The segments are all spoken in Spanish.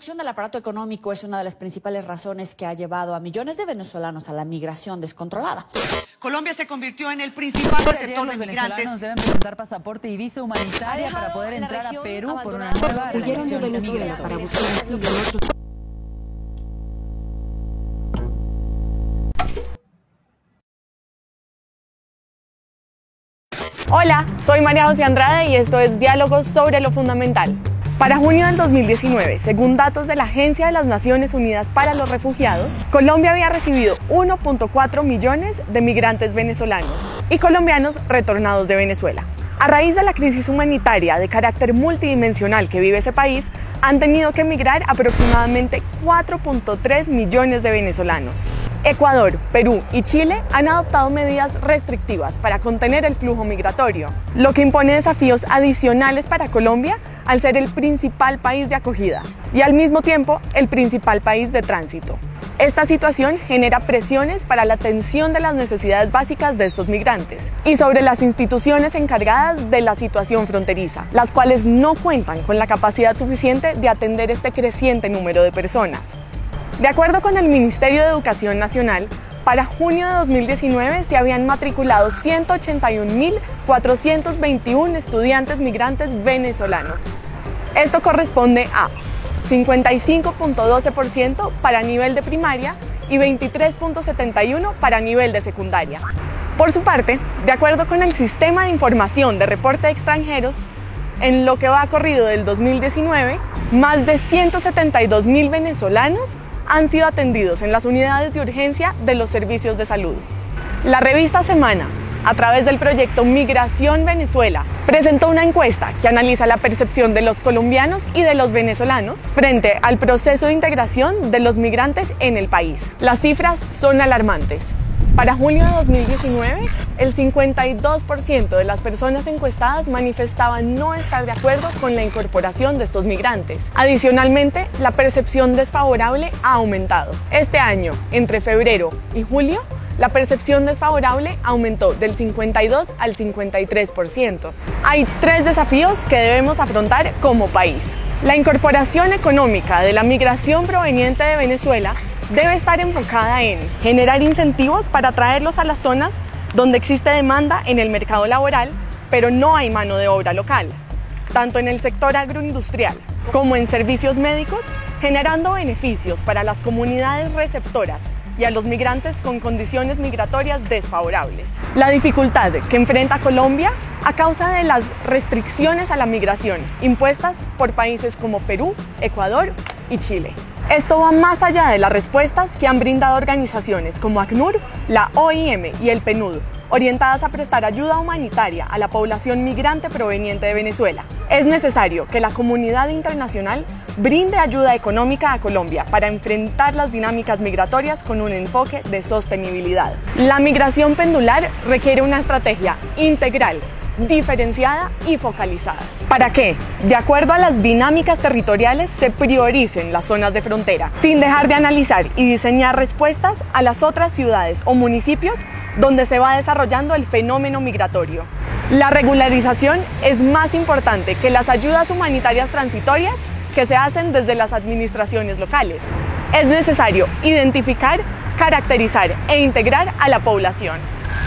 destrucción del aparato económico es una de las principales razones que ha llevado a millones de venezolanos a la migración descontrolada. Colombia se convirtió en el principal receptor de migrantes. Los deben presentar pasaporte y visa humanitaria para poder entrar a Perú por una nueva Huyeron de Venezuela para buscar asilo en otros Hola, soy María José Andrade y esto es Diálogos sobre lo Fundamental. Para junio del 2019, según datos de la Agencia de las Naciones Unidas para los Refugiados, Colombia había recibido 1.4 millones de migrantes venezolanos y colombianos retornados de Venezuela. A raíz de la crisis humanitaria de carácter multidimensional que vive ese país, han tenido que emigrar aproximadamente 4.3 millones de venezolanos. Ecuador, Perú y Chile han adoptado medidas restrictivas para contener el flujo migratorio, lo que impone desafíos adicionales para Colombia al ser el principal país de acogida y al mismo tiempo el principal país de tránsito. Esta situación genera presiones para la atención de las necesidades básicas de estos migrantes y sobre las instituciones encargadas de la situación fronteriza, las cuales no cuentan con la capacidad suficiente de atender este creciente número de personas. De acuerdo con el Ministerio de Educación Nacional, para junio de 2019 se habían matriculado 181.421 estudiantes migrantes venezolanos. Esto corresponde a 55.12% para nivel de primaria y 23.71% para nivel de secundaria. Por su parte, de acuerdo con el Sistema de Información de Reporte de Extranjeros, en lo que va corrido del 2019, más de 172 mil venezolanos han sido atendidos en las unidades de urgencia de los servicios de salud. La revista Semana a través del proyecto Migración Venezuela, presentó una encuesta que analiza la percepción de los colombianos y de los venezolanos frente al proceso de integración de los migrantes en el país. Las cifras son alarmantes. Para junio de 2019, el 52% de las personas encuestadas manifestaban no estar de acuerdo con la incorporación de estos migrantes. Adicionalmente, la percepción desfavorable ha aumentado. Este año, entre febrero y julio, la percepción desfavorable aumentó del 52 al 53%. Hay tres desafíos que debemos afrontar como país. La incorporación económica de la migración proveniente de Venezuela debe estar enfocada en generar incentivos para traerlos a las zonas donde existe demanda en el mercado laboral, pero no hay mano de obra local, tanto en el sector agroindustrial como en servicios médicos, generando beneficios para las comunidades receptoras y a los migrantes con condiciones migratorias desfavorables. La dificultad que enfrenta Colombia a causa de las restricciones a la migración impuestas por países como Perú, Ecuador y Chile. Esto va más allá de las respuestas que han brindado organizaciones como ACNUR, la OIM y el PNUD orientadas a prestar ayuda humanitaria a la población migrante proveniente de Venezuela. Es necesario que la comunidad internacional brinde ayuda económica a Colombia para enfrentar las dinámicas migratorias con un enfoque de sostenibilidad. La migración pendular requiere una estrategia integral diferenciada y focalizada. ¿Para qué? De acuerdo a las dinámicas territoriales se prioricen las zonas de frontera, sin dejar de analizar y diseñar respuestas a las otras ciudades o municipios donde se va desarrollando el fenómeno migratorio. La regularización es más importante que las ayudas humanitarias transitorias que se hacen desde las administraciones locales. Es necesario identificar, caracterizar e integrar a la población.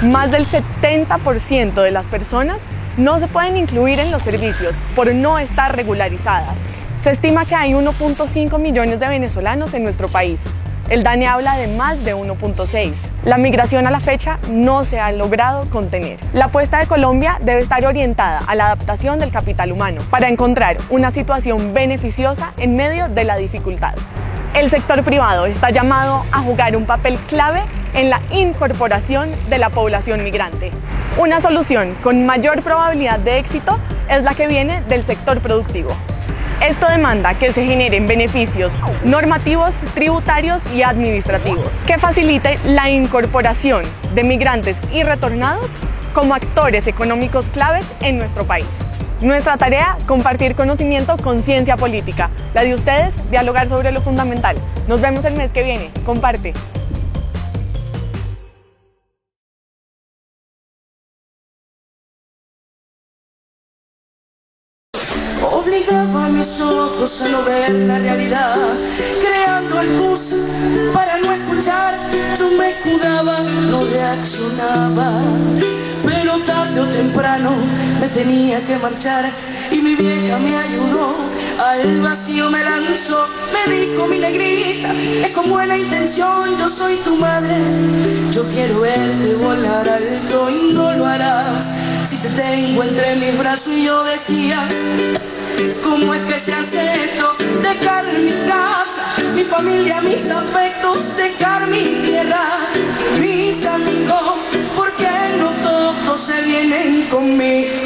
Más del 70% de las personas no se pueden incluir en los servicios por no estar regularizadas. Se estima que hay 1.5 millones de venezolanos en nuestro país, el DANE habla de más de 1.6. La migración a la fecha no se ha logrado contener. La apuesta de Colombia debe estar orientada a la adaptación del capital humano para encontrar una situación beneficiosa en medio de la dificultad. El sector privado está llamado a jugar un papel clave en la incorporación de la población migrante. Una solución con mayor probabilidad de éxito es la que viene del sector productivo. Esto demanda que se generen beneficios normativos, tributarios y administrativos que facilite la incorporación de migrantes y retornados como actores económicos claves en nuestro país. Nuestra tarea, compartir conocimiento con ciencia política. La de ustedes, dialogar sobre lo fundamental. Nos vemos el mes que viene. Comparte. Obligaba mis ojos cosa no ver la realidad, creando excusas para no escuchar. Yo me escudaba, no reaccionaba, pero tarde o temprano me tenía que marchar y mi vieja me ayudó. Al vacío me lanzó, me dijo mi negrita, es con buena intención, yo soy tu madre. Yo quiero verte volar alto y no lo harás si te tengo entre mis brazos y yo decía. ¿Cómo es que se hace esto? Dejar mi casa, mi familia, mis afectos, dejar mi tierra, mis amigos, porque no todos se vienen conmigo